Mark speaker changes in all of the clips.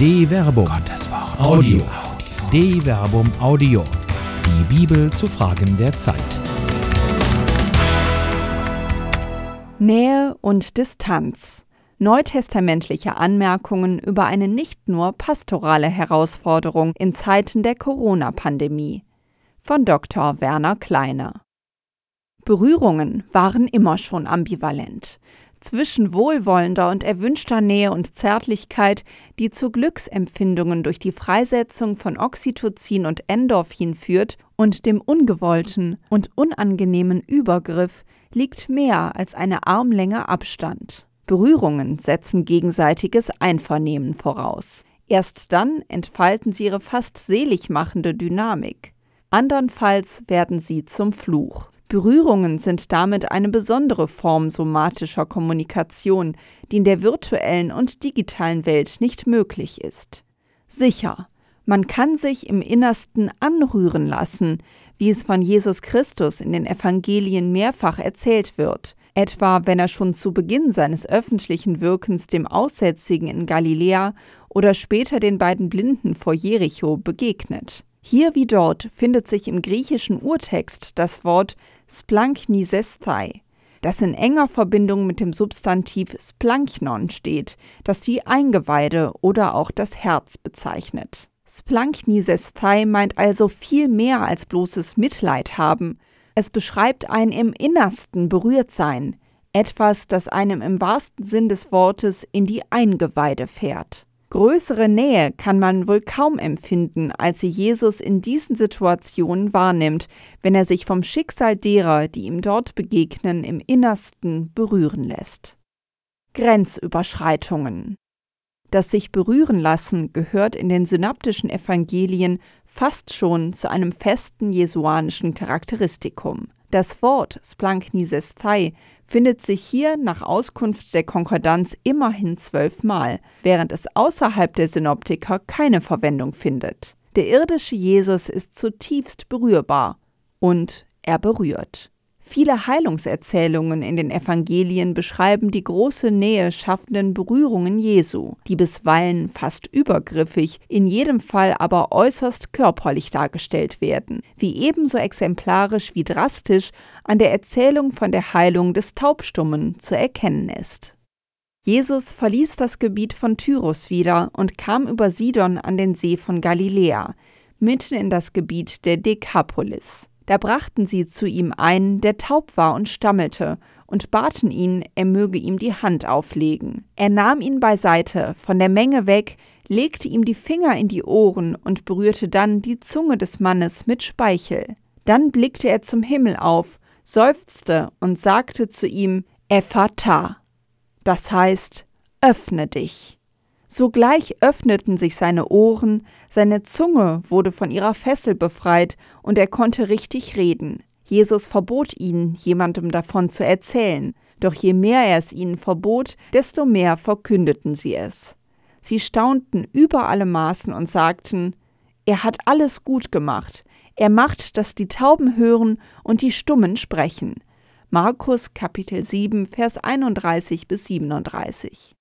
Speaker 1: De Verbum. Gottes Wort. Audio. De Verbum Audio. Die Bibel zu Fragen der Zeit.
Speaker 2: Nähe und Distanz. Neutestamentliche Anmerkungen über eine nicht nur pastorale Herausforderung in Zeiten der Corona-Pandemie. Von Dr. Werner Kleiner. Berührungen waren immer schon ambivalent zwischen wohlwollender und erwünschter Nähe und Zärtlichkeit, die zu Glücksempfindungen durch die Freisetzung von Oxytocin und Endorphin führt, und dem ungewollten und unangenehmen Übergriff liegt mehr als eine Armlänge Abstand. Berührungen setzen gegenseitiges Einvernehmen voraus. Erst dann entfalten sie ihre fast selig machende Dynamik. Andernfalls werden sie zum Fluch. Berührungen sind damit eine besondere Form somatischer Kommunikation, die in der virtuellen und digitalen Welt nicht möglich ist. Sicher, man kann sich im Innersten anrühren lassen, wie es von Jesus Christus in den Evangelien mehrfach erzählt wird, etwa wenn er schon zu Beginn seines öffentlichen Wirkens dem Aussätzigen in Galiläa oder später den beiden Blinden vor Jericho begegnet. Hier wie dort findet sich im griechischen Urtext das Wort splanknisestai, das in enger Verbindung mit dem Substantiv splanknon steht, das die Eingeweide oder auch das Herz bezeichnet. Splanknisestai meint also viel mehr als bloßes Mitleid haben. Es beschreibt ein im Innersten berührt sein, etwas, das einem im wahrsten Sinn des Wortes in die Eingeweide fährt. Größere Nähe kann man wohl kaum empfinden, als sie Jesus in diesen Situationen wahrnimmt, wenn er sich vom Schicksal derer, die ihm dort begegnen, im Innersten berühren lässt. Grenzüberschreitungen. Das sich berühren lassen gehört in den synaptischen Evangelien fast schon zu einem festen jesuanischen Charakteristikum. Das Wort Splanknisestai findet sich hier nach Auskunft der Konkordanz immerhin zwölfmal, während es außerhalb der Synoptiker keine Verwendung findet. Der irdische Jesus ist zutiefst berührbar und er berührt. Viele Heilungserzählungen in den Evangelien beschreiben die große Nähe schaffenden Berührungen Jesu, die bisweilen fast übergriffig, in jedem Fall aber äußerst körperlich dargestellt werden, wie ebenso exemplarisch wie drastisch an der Erzählung von der Heilung des Taubstummen zu erkennen ist. Jesus verließ das Gebiet von Tyrus wieder und kam über Sidon an den See von Galiläa, mitten in das Gebiet der Dekapolis. Da brachten sie zu ihm einen, der taub war und stammelte, und baten ihn, er möge ihm die Hand auflegen. Er nahm ihn beiseite, von der Menge weg, legte ihm die Finger in die Ohren und berührte dann die Zunge des Mannes mit Speichel. Dann blickte er zum Himmel auf, seufzte und sagte zu ihm, Ephata, das heißt, öffne dich. Sogleich öffneten sich seine Ohren, seine Zunge wurde von ihrer Fessel befreit und er konnte richtig reden. Jesus verbot ihnen, jemandem davon zu erzählen, doch je mehr er es ihnen verbot, desto mehr verkündeten sie es. Sie staunten über alle Maßen und sagten, er hat alles gut gemacht, er macht, dass die Tauben hören und die Stummen sprechen. Markus Kapitel 7, Vers 31 bis 37.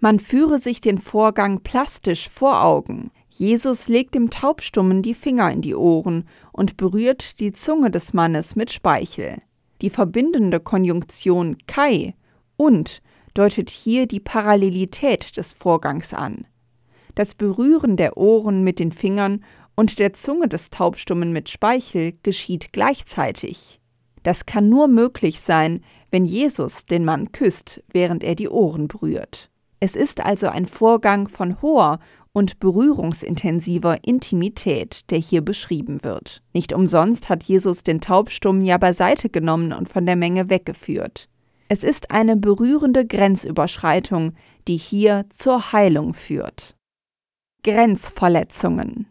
Speaker 2: Man führe sich den Vorgang plastisch vor Augen. Jesus legt dem Taubstummen die Finger in die Ohren und berührt die Zunge des Mannes mit Speichel. Die verbindende Konjunktion kai und deutet hier die Parallelität des Vorgangs an. Das Berühren der Ohren mit den Fingern und der Zunge des Taubstummen mit Speichel geschieht gleichzeitig. Das kann nur möglich sein, wenn Jesus den Mann küsst, während er die Ohren berührt. Es ist also ein Vorgang von hoher und berührungsintensiver Intimität, der hier beschrieben wird. Nicht umsonst hat Jesus den Taubstummen ja beiseite genommen und von der Menge weggeführt. Es ist eine berührende Grenzüberschreitung, die hier zur Heilung führt. Grenzverletzungen.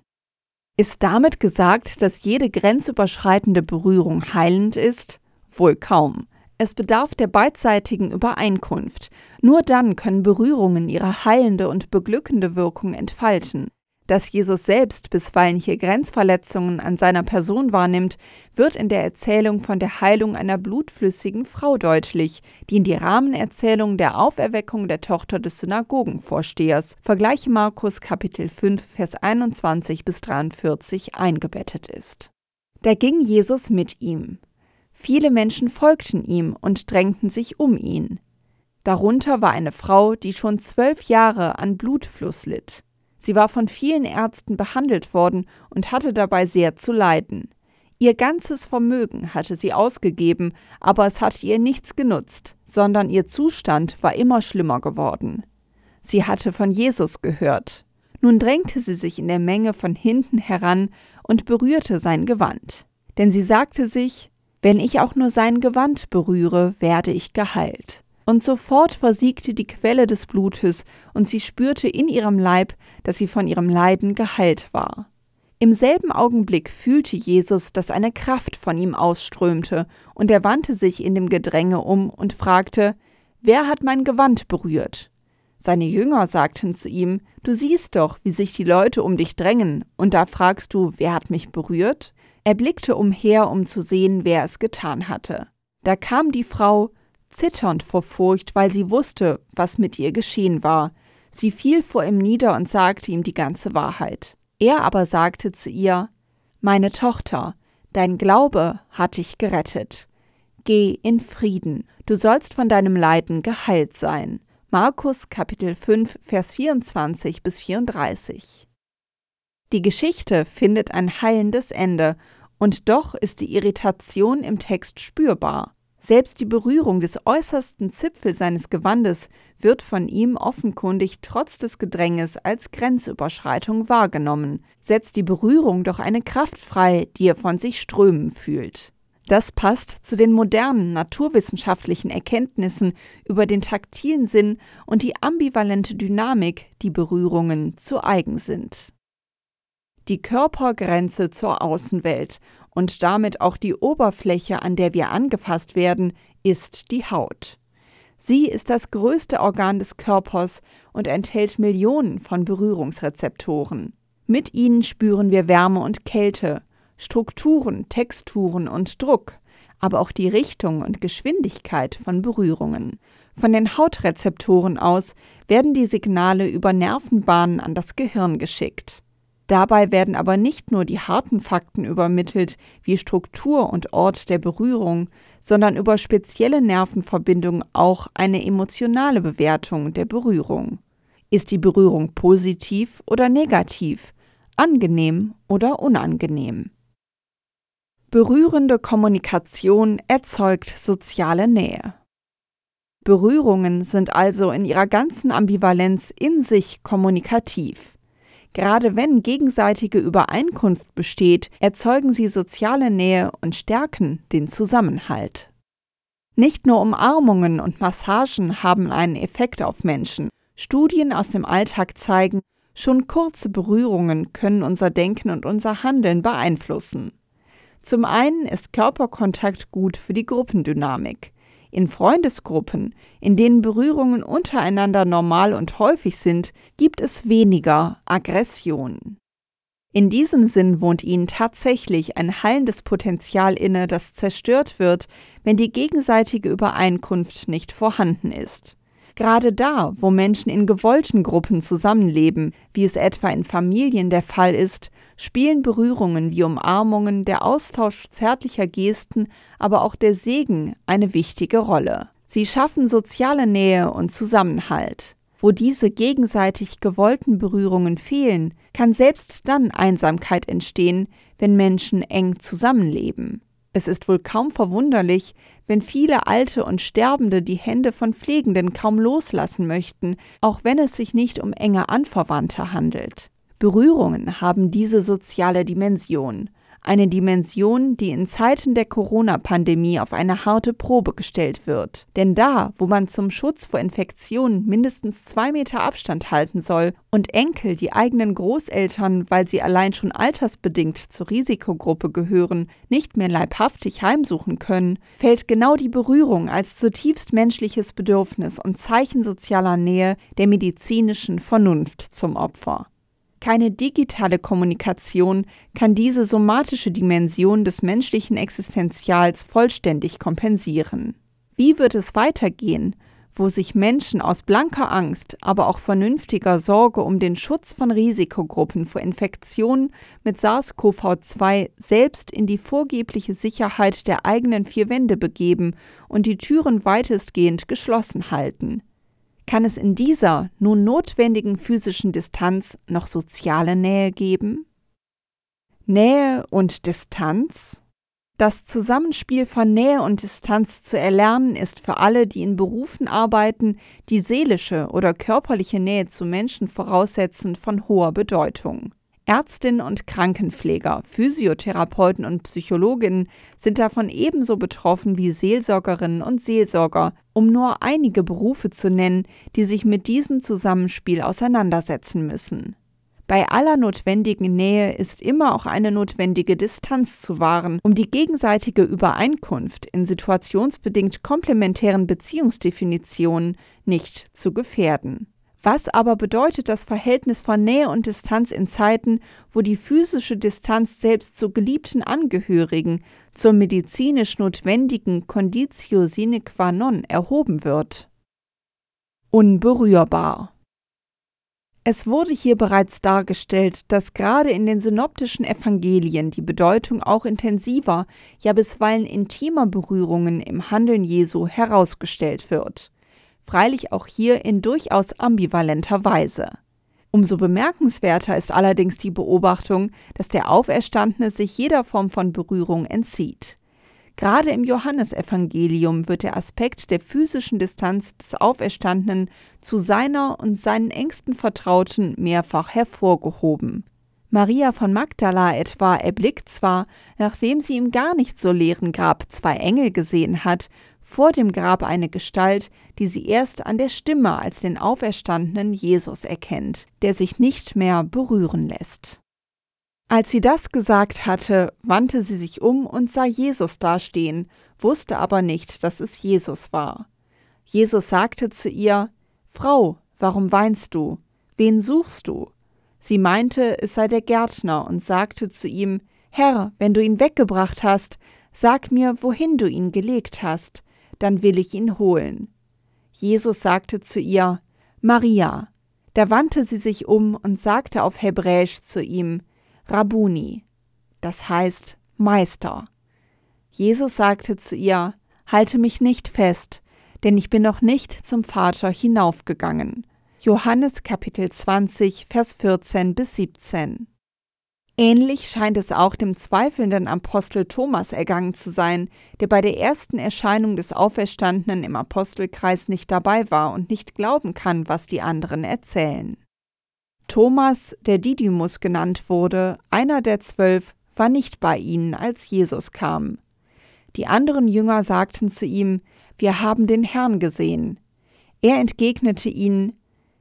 Speaker 2: Ist damit gesagt, dass jede grenzüberschreitende Berührung heilend ist? Wohl kaum. Es bedarf der beidseitigen Übereinkunft. Nur dann können Berührungen ihre heilende und beglückende Wirkung entfalten. Dass Jesus selbst bisweilen hier Grenzverletzungen an seiner Person wahrnimmt, wird in der Erzählung von der Heilung einer blutflüssigen Frau deutlich, die in die Rahmenerzählung der Auferweckung der Tochter des Synagogenvorstehers, vergleiche Markus Kapitel 5, Vers 21 bis 43, eingebettet ist. Da ging Jesus mit ihm. Viele Menschen folgten ihm und drängten sich um ihn. Darunter war eine Frau, die schon zwölf Jahre an Blutfluss litt. Sie war von vielen Ärzten behandelt worden und hatte dabei sehr zu leiden. Ihr ganzes Vermögen hatte sie ausgegeben, aber es hatte ihr nichts genutzt, sondern ihr Zustand war immer schlimmer geworden. Sie hatte von Jesus gehört. Nun drängte sie sich in der Menge von hinten heran und berührte sein Gewand. Denn sie sagte sich, wenn ich auch nur sein Gewand berühre, werde ich geheilt und sofort versiegte die Quelle des Blutes, und sie spürte in ihrem Leib, dass sie von ihrem Leiden geheilt war. Im selben Augenblick fühlte Jesus, dass eine Kraft von ihm ausströmte, und er wandte sich in dem Gedränge um und fragte, Wer hat mein Gewand berührt? Seine Jünger sagten zu ihm, Du siehst doch, wie sich die Leute um dich drängen, und da fragst du, wer hat mich berührt? Er blickte umher, um zu sehen, wer es getan hatte. Da kam die Frau, zitternd vor Furcht, weil sie wusste, was mit ihr geschehen war. Sie fiel vor ihm nieder und sagte ihm die ganze Wahrheit. Er aber sagte zu ihr Meine Tochter, dein Glaube hat dich gerettet. Geh in Frieden, du sollst von deinem Leiden geheilt sein. Markus Kapitel 5 Vers 24 bis 34. Die Geschichte findet ein heilendes Ende, und doch ist die Irritation im Text spürbar. Selbst die Berührung des äußersten Zipfels seines Gewandes wird von ihm offenkundig trotz des Gedränges als Grenzüberschreitung wahrgenommen, setzt die Berührung doch eine Kraft frei, die er von sich strömen fühlt. Das passt zu den modernen naturwissenschaftlichen Erkenntnissen über den taktilen Sinn und die ambivalente Dynamik, die Berührungen zu eigen sind. Die Körpergrenze zur Außenwelt und damit auch die Oberfläche, an der wir angefasst werden, ist die Haut. Sie ist das größte Organ des Körpers und enthält Millionen von Berührungsrezeptoren. Mit ihnen spüren wir Wärme und Kälte, Strukturen, Texturen und Druck, aber auch die Richtung und Geschwindigkeit von Berührungen. Von den Hautrezeptoren aus werden die Signale über Nervenbahnen an das Gehirn geschickt. Dabei werden aber nicht nur die harten Fakten übermittelt, wie Struktur und Ort der Berührung, sondern über spezielle Nervenverbindungen auch eine emotionale Bewertung der Berührung. Ist die Berührung positiv oder negativ, angenehm oder unangenehm? Berührende Kommunikation erzeugt soziale Nähe. Berührungen sind also in ihrer ganzen Ambivalenz in sich kommunikativ. Gerade wenn gegenseitige Übereinkunft besteht, erzeugen sie soziale Nähe und stärken den Zusammenhalt. Nicht nur Umarmungen und Massagen haben einen Effekt auf Menschen. Studien aus dem Alltag zeigen, schon kurze Berührungen können unser Denken und unser Handeln beeinflussen. Zum einen ist Körperkontakt gut für die Gruppendynamik. In Freundesgruppen, in denen Berührungen untereinander normal und häufig sind, gibt es weniger Aggression. In diesem Sinn wohnt ihnen tatsächlich ein heilendes Potenzial inne, das zerstört wird, wenn die gegenseitige Übereinkunft nicht vorhanden ist. Gerade da, wo Menschen in gewollten Gruppen zusammenleben, wie es etwa in Familien der Fall ist, spielen Berührungen wie Umarmungen, der Austausch zärtlicher Gesten, aber auch der Segen eine wichtige Rolle. Sie schaffen soziale Nähe und Zusammenhalt. Wo diese gegenseitig gewollten Berührungen fehlen, kann selbst dann Einsamkeit entstehen, wenn Menschen eng zusammenleben. Es ist wohl kaum verwunderlich, wenn viele Alte und Sterbende die Hände von Pflegenden kaum loslassen möchten, auch wenn es sich nicht um enge Anverwandte handelt. Berührungen haben diese soziale Dimension, eine Dimension, die in Zeiten der Corona-Pandemie auf eine harte Probe gestellt wird. Denn da, wo man zum Schutz vor Infektionen mindestens zwei Meter Abstand halten soll und Enkel die eigenen Großeltern, weil sie allein schon altersbedingt zur Risikogruppe gehören, nicht mehr leibhaftig heimsuchen können, fällt genau die Berührung als zutiefst menschliches Bedürfnis und Zeichen sozialer Nähe der medizinischen Vernunft zum Opfer. Keine digitale Kommunikation kann diese somatische Dimension des menschlichen Existenzials vollständig kompensieren. Wie wird es weitergehen, wo sich Menschen aus blanker Angst, aber auch vernünftiger Sorge um den Schutz von Risikogruppen vor Infektionen mit SARS-CoV-2 selbst in die vorgebliche Sicherheit der eigenen vier Wände begeben und die Türen weitestgehend geschlossen halten. Kann es in dieser nun notwendigen physischen Distanz noch soziale Nähe geben? Nähe und Distanz? Das Zusammenspiel von Nähe und Distanz zu erlernen ist für alle, die in Berufen arbeiten, die seelische oder körperliche Nähe zu Menschen voraussetzen, von hoher Bedeutung. Ärztinnen und Krankenpfleger, Physiotherapeuten und Psychologinnen sind davon ebenso betroffen wie Seelsorgerinnen und Seelsorger, um nur einige Berufe zu nennen, die sich mit diesem Zusammenspiel auseinandersetzen müssen. Bei aller notwendigen Nähe ist immer auch eine notwendige Distanz zu wahren, um die gegenseitige Übereinkunft in situationsbedingt komplementären Beziehungsdefinitionen nicht zu gefährden. Was aber bedeutet das Verhältnis von Nähe und Distanz in Zeiten, wo die physische Distanz selbst zu geliebten Angehörigen, zur medizinisch notwendigen Conditio sine qua non erhoben wird? Unberührbar. Es wurde hier bereits dargestellt, dass gerade in den synoptischen Evangelien die Bedeutung auch intensiver, ja bisweilen intimer Berührungen im Handeln Jesu herausgestellt wird. Freilich auch hier in durchaus ambivalenter Weise. Umso bemerkenswerter ist allerdings die Beobachtung, dass der Auferstandene sich jeder Form von Berührung entzieht. Gerade im Johannesevangelium wird der Aspekt der physischen Distanz des Auferstandenen zu seiner und seinen engsten Vertrauten mehrfach hervorgehoben. Maria von Magdala etwa erblickt zwar, nachdem sie im gar nicht so leeren Grab zwei Engel gesehen hat, vor dem Grab eine Gestalt, die sie erst an der Stimme als den auferstandenen Jesus erkennt, der sich nicht mehr berühren lässt. Als sie das gesagt hatte, wandte sie sich um und sah Jesus dastehen, wusste aber nicht, dass es Jesus war. Jesus sagte zu ihr, Frau, warum weinst du? Wen suchst du? Sie meinte, es sei der Gärtner und sagte zu ihm, Herr, wenn du ihn weggebracht hast, sag mir, wohin du ihn gelegt hast, dann will ich ihn holen. Jesus sagte zu ihr, Maria. Da wandte sie sich um und sagte auf Hebräisch zu ihm, Rabuni, das heißt Meister. Jesus sagte zu ihr, Halte mich nicht fest, denn ich bin noch nicht zum Vater hinaufgegangen. Johannes Kapitel 20, Vers 14 bis 17. Ähnlich scheint es auch dem zweifelnden Apostel Thomas ergangen zu sein, der bei der ersten Erscheinung des Auferstandenen im Apostelkreis nicht dabei war und nicht glauben kann, was die anderen erzählen. Thomas, der Didymus genannt wurde, einer der zwölf, war nicht bei ihnen, als Jesus kam. Die anderen Jünger sagten zu ihm, Wir haben den Herrn gesehen. Er entgegnete ihnen,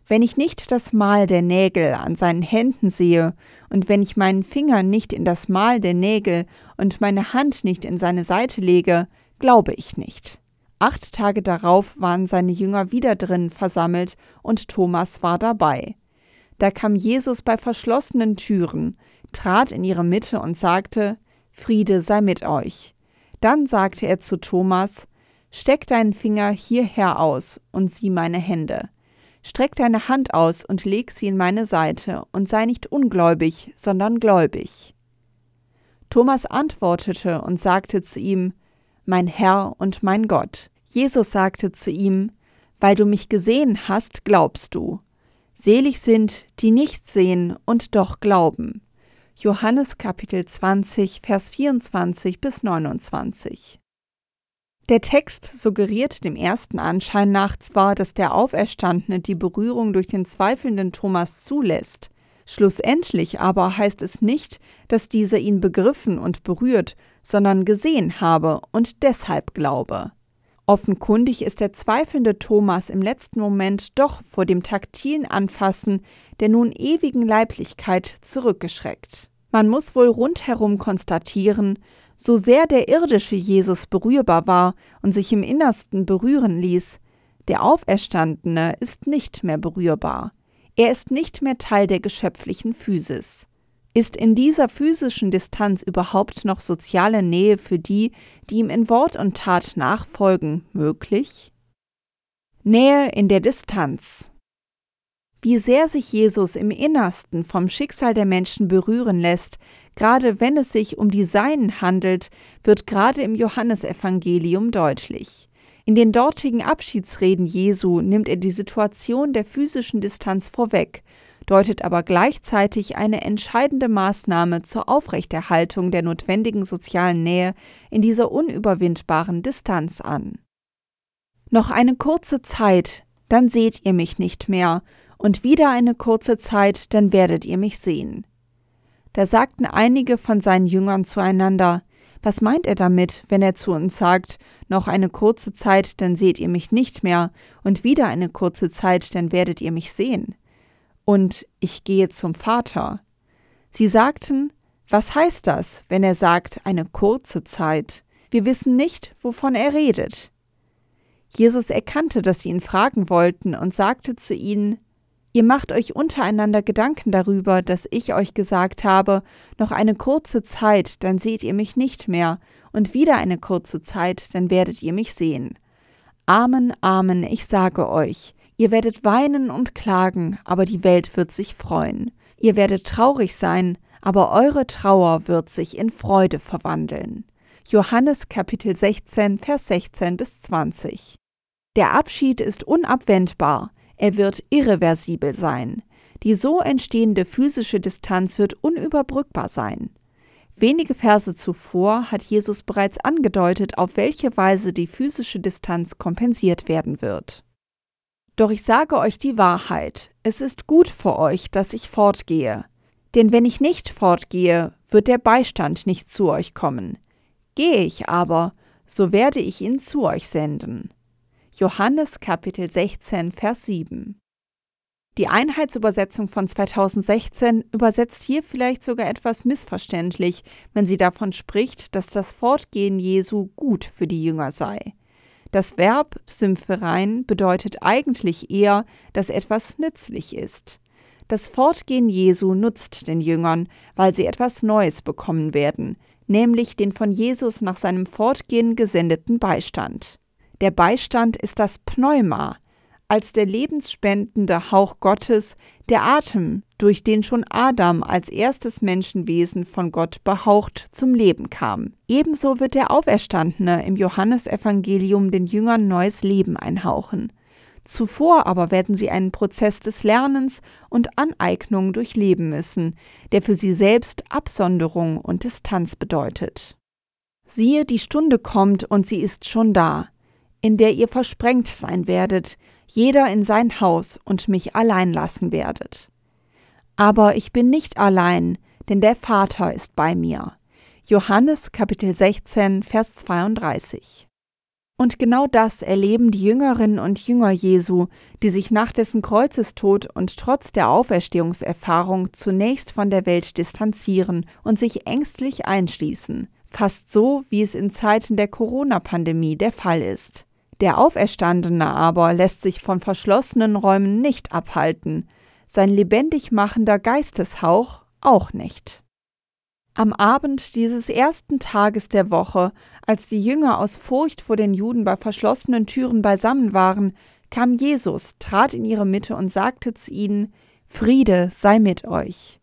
Speaker 2: Wenn ich nicht das Mal der Nägel an seinen Händen sehe, und wenn ich meinen Finger nicht in das Mal der Nägel und meine Hand nicht in seine Seite lege, glaube ich nicht. Acht Tage darauf waren seine Jünger wieder drin versammelt, und Thomas war dabei. Da kam Jesus bei verschlossenen Türen, trat in ihre Mitte und sagte, Friede sei mit euch. Dann sagte er zu Thomas, Steck deinen Finger hierher aus und sieh meine Hände. Streck deine Hand aus und leg sie in meine Seite und sei nicht ungläubig, sondern gläubig. Thomas antwortete und sagte zu ihm, Mein Herr und mein Gott. Jesus sagte zu ihm, Weil du mich gesehen hast, glaubst du. Selig sind, die nicht sehen und doch glauben. Johannes Kapitel 20, Vers 24 bis 29. Der Text suggeriert dem ersten Anschein nach zwar, dass der Auferstandene die Berührung durch den zweifelnden Thomas zulässt, schlussendlich aber heißt es nicht, dass dieser ihn begriffen und berührt, sondern gesehen habe und deshalb glaube. Offenkundig ist der zweifelnde Thomas im letzten Moment doch vor dem taktilen Anfassen der nun ewigen Leiblichkeit zurückgeschreckt. Man muss wohl rundherum konstatieren, so sehr der irdische Jesus berührbar war und sich im Innersten berühren ließ, der Auferstandene ist nicht mehr berührbar. Er ist nicht mehr Teil der geschöpflichen Physis. Ist in dieser physischen Distanz überhaupt noch soziale Nähe für die, die ihm in Wort und Tat nachfolgen, möglich? Nähe in der Distanz. Wie sehr sich Jesus im Innersten vom Schicksal der Menschen berühren lässt, gerade wenn es sich um die Seinen handelt, wird gerade im Johannesevangelium deutlich. In den dortigen Abschiedsreden Jesu nimmt er die Situation der physischen Distanz vorweg, deutet aber gleichzeitig eine entscheidende Maßnahme zur Aufrechterhaltung der notwendigen sozialen Nähe in dieser unüberwindbaren Distanz an. Noch eine kurze Zeit, dann seht ihr mich nicht mehr, und wieder eine kurze Zeit, dann werdet ihr mich sehen. Da sagten einige von seinen Jüngern zueinander, was meint er damit, wenn er zu uns sagt, noch eine kurze Zeit, dann seht ihr mich nicht mehr, und wieder eine kurze Zeit, dann werdet ihr mich sehen? Und ich gehe zum Vater. Sie sagten, was heißt das, wenn er sagt eine kurze Zeit? Wir wissen nicht, wovon er redet. Jesus erkannte, dass sie ihn fragen wollten und sagte zu ihnen, Ihr macht euch untereinander Gedanken darüber, dass ich euch gesagt habe, noch eine kurze Zeit, dann seht ihr mich nicht mehr, und wieder eine kurze Zeit, dann werdet ihr mich sehen. Amen, Amen, ich sage euch, ihr werdet weinen und klagen, aber die Welt wird sich freuen. Ihr werdet traurig sein, aber eure Trauer wird sich in Freude verwandeln. Johannes Kapitel 16, Vers 16 bis 20. Der Abschied ist unabwendbar, er wird irreversibel sein. Die so entstehende physische Distanz wird unüberbrückbar sein. Wenige Verse zuvor hat Jesus bereits angedeutet, auf welche Weise die physische Distanz kompensiert werden wird. Doch ich sage euch die Wahrheit, es ist gut für euch, dass ich fortgehe. Denn wenn ich nicht fortgehe, wird der Beistand nicht zu euch kommen. Gehe ich aber, so werde ich ihn zu euch senden. Johannes Kapitel 16, Vers 7. Die Einheitsübersetzung von 2016 übersetzt hier vielleicht sogar etwas missverständlich, wenn sie davon spricht, dass das Fortgehen Jesu gut für die Jünger sei. Das Verb Sympherein bedeutet eigentlich eher, dass etwas nützlich ist. Das Fortgehen Jesu nutzt den Jüngern, weil sie etwas Neues bekommen werden, nämlich den von Jesus nach seinem Fortgehen gesendeten Beistand. Der Beistand ist das Pneuma, als der lebensspendende Hauch Gottes, der Atem, durch den schon Adam als erstes Menschenwesen von Gott behaucht zum Leben kam. Ebenso wird der Auferstandene im Johannesevangelium den Jüngern neues Leben einhauchen. Zuvor aber werden sie einen Prozess des Lernens und Aneignung durchleben müssen, der für sie selbst Absonderung und Distanz bedeutet. Siehe, die Stunde kommt und sie ist schon da in der ihr versprengt sein werdet, jeder in sein Haus und mich allein lassen werdet. Aber ich bin nicht allein, denn der Vater ist bei mir. Johannes Kapitel 16, Vers 32. Und genau das erleben die Jüngerinnen und Jünger Jesu, die sich nach dessen Kreuzestod und trotz der Auferstehungserfahrung zunächst von der Welt distanzieren und sich ängstlich einschließen, fast so, wie es in Zeiten der Corona-Pandemie der Fall ist. Der Auferstandene aber lässt sich von verschlossenen Räumen nicht abhalten, sein lebendig machender Geisteshauch auch nicht. Am Abend dieses ersten Tages der Woche, als die Jünger aus Furcht vor den Juden bei verschlossenen Türen beisammen waren, kam Jesus, trat in ihre Mitte und sagte zu ihnen, Friede sei mit euch.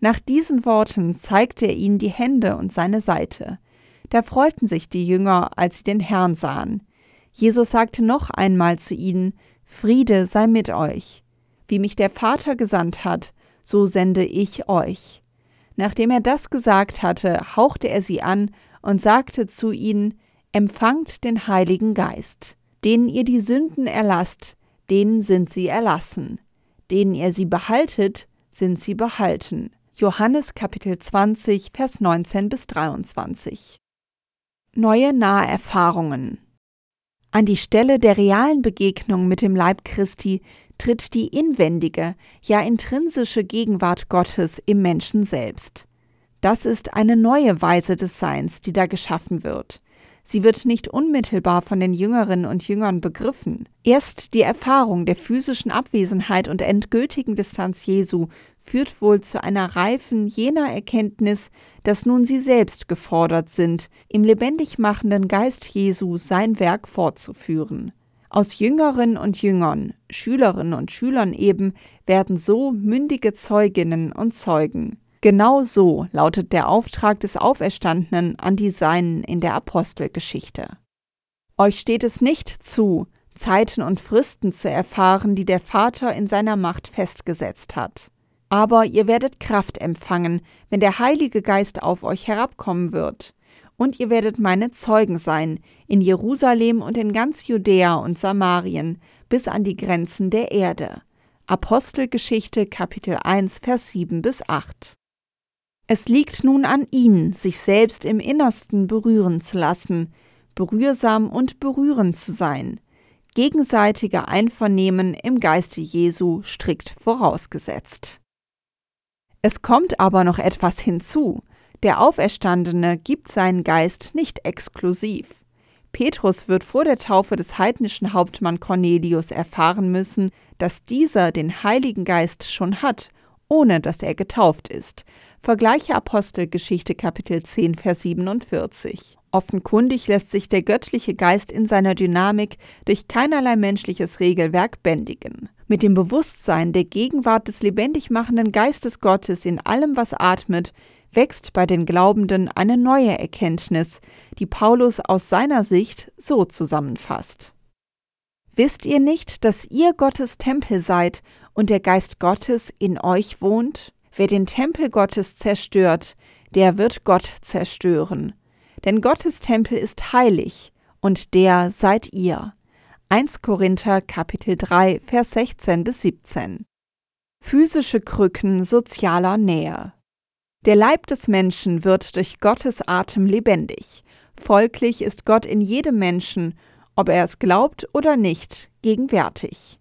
Speaker 2: Nach diesen Worten zeigte er ihnen die Hände und seine Seite. Da freuten sich die Jünger, als sie den Herrn sahen. Jesus sagte noch einmal zu ihnen, Friede sei mit euch. Wie mich der Vater gesandt hat, so sende ich euch. Nachdem er das gesagt hatte, hauchte er sie an und sagte zu ihnen, Empfangt den Heiligen Geist. Denen ihr die Sünden erlasst, denen sind sie erlassen. Denen ihr sie behaltet, sind sie behalten. Johannes Kapitel 20, Vers 19 bis 23. Neue Naherfahrungen. An die Stelle der realen Begegnung mit dem Leib Christi tritt die inwendige, ja intrinsische Gegenwart Gottes im Menschen selbst. Das ist eine neue Weise des Seins, die da geschaffen wird. Sie wird nicht unmittelbar von den Jüngerinnen und Jüngern begriffen. Erst die Erfahrung der physischen Abwesenheit und endgültigen Distanz Jesu führt wohl zu einer Reifen jener Erkenntnis, dass nun sie selbst gefordert sind, im lebendig machenden Geist Jesu sein Werk fortzuführen. Aus Jüngerinnen und Jüngern, Schülerinnen und Schülern eben, werden so mündige Zeuginnen und Zeugen. Genau so lautet der Auftrag des Auferstandenen an die Seinen in der Apostelgeschichte. Euch steht es nicht zu, Zeiten und Fristen zu erfahren, die der Vater in seiner Macht festgesetzt hat. Aber ihr werdet Kraft empfangen, wenn der Heilige Geist auf euch herabkommen wird. Und ihr werdet meine Zeugen sein, in Jerusalem und in ganz Judäa und Samarien, bis an die Grenzen der Erde. Apostelgeschichte Kapitel 1 Vers 7 bis 8 es liegt nun an ihnen, sich selbst im Innersten berühren zu lassen, berührsam und berührend zu sein, gegenseitige Einvernehmen im Geiste Jesu strikt vorausgesetzt. Es kommt aber noch etwas hinzu. Der Auferstandene gibt seinen Geist nicht exklusiv. Petrus wird vor der Taufe des heidnischen Hauptmann Cornelius erfahren müssen, dass dieser den Heiligen Geist schon hat, ohne dass er getauft ist, Vergleiche Apostelgeschichte Kapitel 10, Vers 47. Offenkundig lässt sich der göttliche Geist in seiner Dynamik durch keinerlei menschliches Regelwerk bändigen. Mit dem Bewusstsein der Gegenwart des lebendig machenden Geistes Gottes in allem, was atmet, wächst bei den Glaubenden eine neue Erkenntnis, die Paulus aus seiner Sicht so zusammenfasst. Wisst ihr nicht, dass ihr Gottes Tempel seid und der Geist Gottes in euch wohnt? Wer den Tempel Gottes zerstört, der wird Gott zerstören. Denn Gottes Tempel ist heilig, und der seid ihr. 1 Korinther Kapitel 3 Vers 16 bis 17. Physische Krücken sozialer Nähe. Der Leib des Menschen wird durch Gottes Atem lebendig. Folglich ist Gott in jedem Menschen, ob er es glaubt oder nicht, gegenwärtig.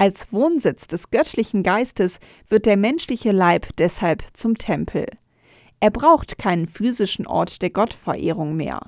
Speaker 2: Als Wohnsitz des göttlichen Geistes wird der menschliche Leib deshalb zum Tempel. Er braucht keinen physischen Ort der Gottverehrung mehr.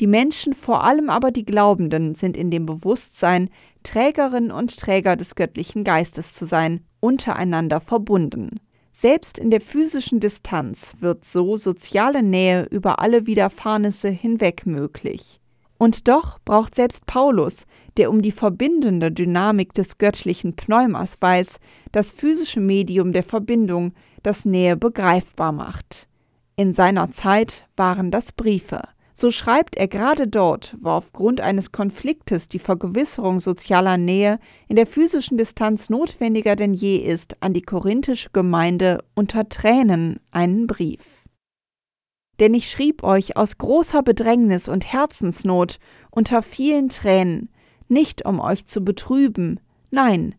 Speaker 2: Die Menschen, vor allem aber die Glaubenden, sind in dem Bewusstsein, Trägerinnen und Träger des göttlichen Geistes zu sein, untereinander verbunden. Selbst in der physischen Distanz wird so soziale Nähe über alle Widerfahrnisse hinweg möglich. Und doch braucht selbst Paulus, der um die verbindende Dynamik des göttlichen Pneumas weiß, das physische Medium der Verbindung, das Nähe begreifbar macht. In seiner Zeit waren das Briefe. So schreibt er gerade dort, wo aufgrund eines Konfliktes die Vergewisserung sozialer Nähe in der physischen Distanz notwendiger denn je ist, an die korinthische Gemeinde unter Tränen einen Brief. Denn ich schrieb euch aus großer Bedrängnis und Herzensnot unter vielen Tränen, nicht um euch zu betrüben, nein,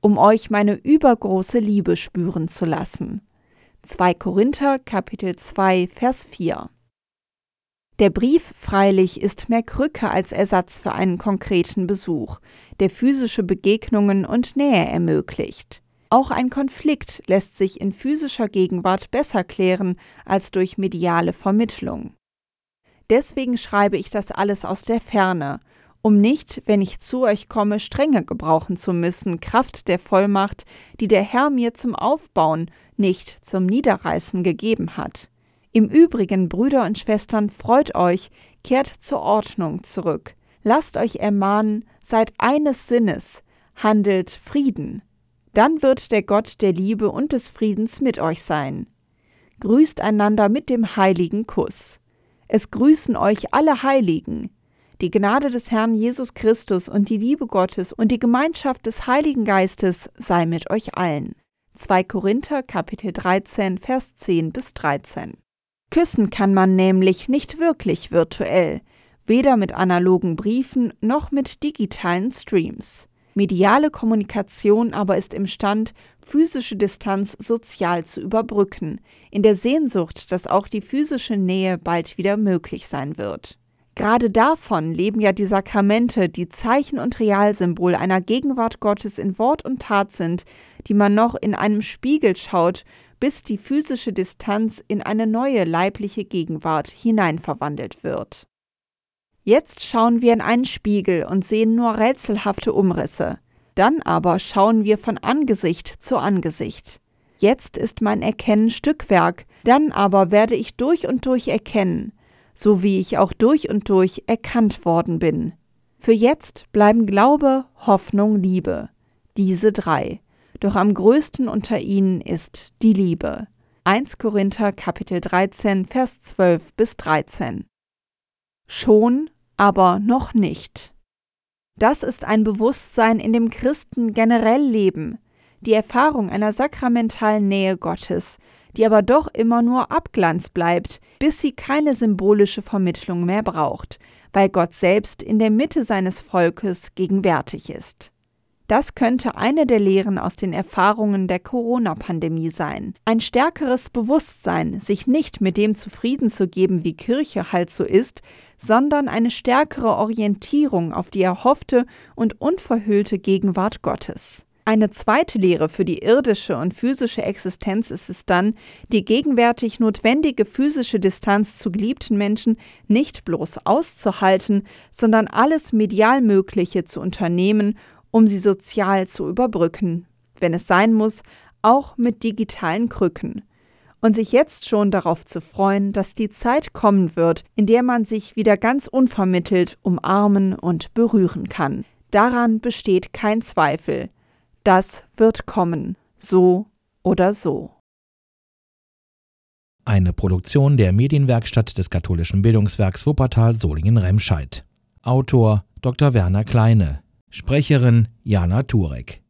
Speaker 2: um euch meine übergroße Liebe spüren zu lassen. 2 Korinther Kapitel 2 Vers 4 Der Brief freilich ist mehr Krücke als Ersatz für einen konkreten Besuch, der physische Begegnungen und Nähe ermöglicht. Auch ein Konflikt lässt sich in physischer Gegenwart besser klären als durch mediale Vermittlung. Deswegen schreibe ich das alles aus der Ferne, um nicht, wenn ich zu euch komme, Strenge gebrauchen zu müssen, Kraft der Vollmacht, die der Herr mir zum Aufbauen, nicht zum Niederreißen gegeben hat. Im Übrigen, Brüder und Schwestern, freut euch, kehrt zur Ordnung zurück. Lasst euch ermahnen, seid eines Sinnes, handelt Frieden. Dann wird der Gott der Liebe und des Friedens mit euch sein. Grüßt einander mit dem heiligen Kuss. Es grüßen euch alle Heiligen. Die Gnade des Herrn Jesus Christus und die Liebe Gottes und die Gemeinschaft des Heiligen Geistes sei mit euch allen. 2 Korinther Kapitel 13 Vers 10 bis 13. Küssen kann man nämlich nicht wirklich virtuell, weder mit analogen Briefen noch mit digitalen Streams. Mediale Kommunikation aber ist imstand, physische Distanz sozial zu überbrücken, in der Sehnsucht, dass auch die physische Nähe bald wieder möglich sein wird. Gerade davon leben ja die Sakramente, die Zeichen und Realsymbol einer Gegenwart Gottes in Wort und Tat sind, die man noch in einem Spiegel schaut, bis die physische Distanz in eine neue leibliche Gegenwart hineinverwandelt wird. Jetzt schauen wir in einen Spiegel und sehen nur rätselhafte Umrisse. Dann aber schauen wir von Angesicht zu Angesicht. Jetzt ist mein Erkennen Stückwerk, dann aber werde ich durch und durch erkennen, so wie ich auch durch und durch erkannt worden bin. Für jetzt bleiben Glaube, Hoffnung, Liebe. Diese drei. Doch am größten unter ihnen ist die Liebe. 1 Korinther Kapitel 13 Vers 12 bis 13. Schon, aber noch nicht. Das ist ein Bewusstsein, in dem Christen generell leben, die Erfahrung einer sakramentalen Nähe Gottes, die aber doch immer nur Abglanz bleibt, bis sie keine symbolische Vermittlung mehr braucht, weil Gott selbst in der Mitte seines Volkes gegenwärtig ist. Das könnte eine der Lehren aus den Erfahrungen der Corona-Pandemie sein. Ein stärkeres Bewusstsein, sich nicht mit dem zufrieden zu geben, wie Kirche halt so ist, sondern eine stärkere Orientierung auf die erhoffte und unverhüllte Gegenwart Gottes. Eine zweite Lehre für die irdische und physische Existenz ist es dann, die gegenwärtig notwendige physische Distanz zu geliebten Menschen nicht bloß auszuhalten, sondern alles medial Mögliche zu unternehmen, um sie sozial zu überbrücken, wenn es sein muss, auch mit digitalen Krücken. Und sich jetzt schon darauf zu freuen, dass die Zeit kommen wird, in der man sich wieder ganz unvermittelt umarmen und berühren kann. Daran besteht kein Zweifel. Das wird kommen, so oder so.
Speaker 1: Eine Produktion der Medienwerkstatt des katholischen Bildungswerks Wuppertal Solingen-Remscheid. Autor Dr. Werner Kleine Sprecherin Jana Turek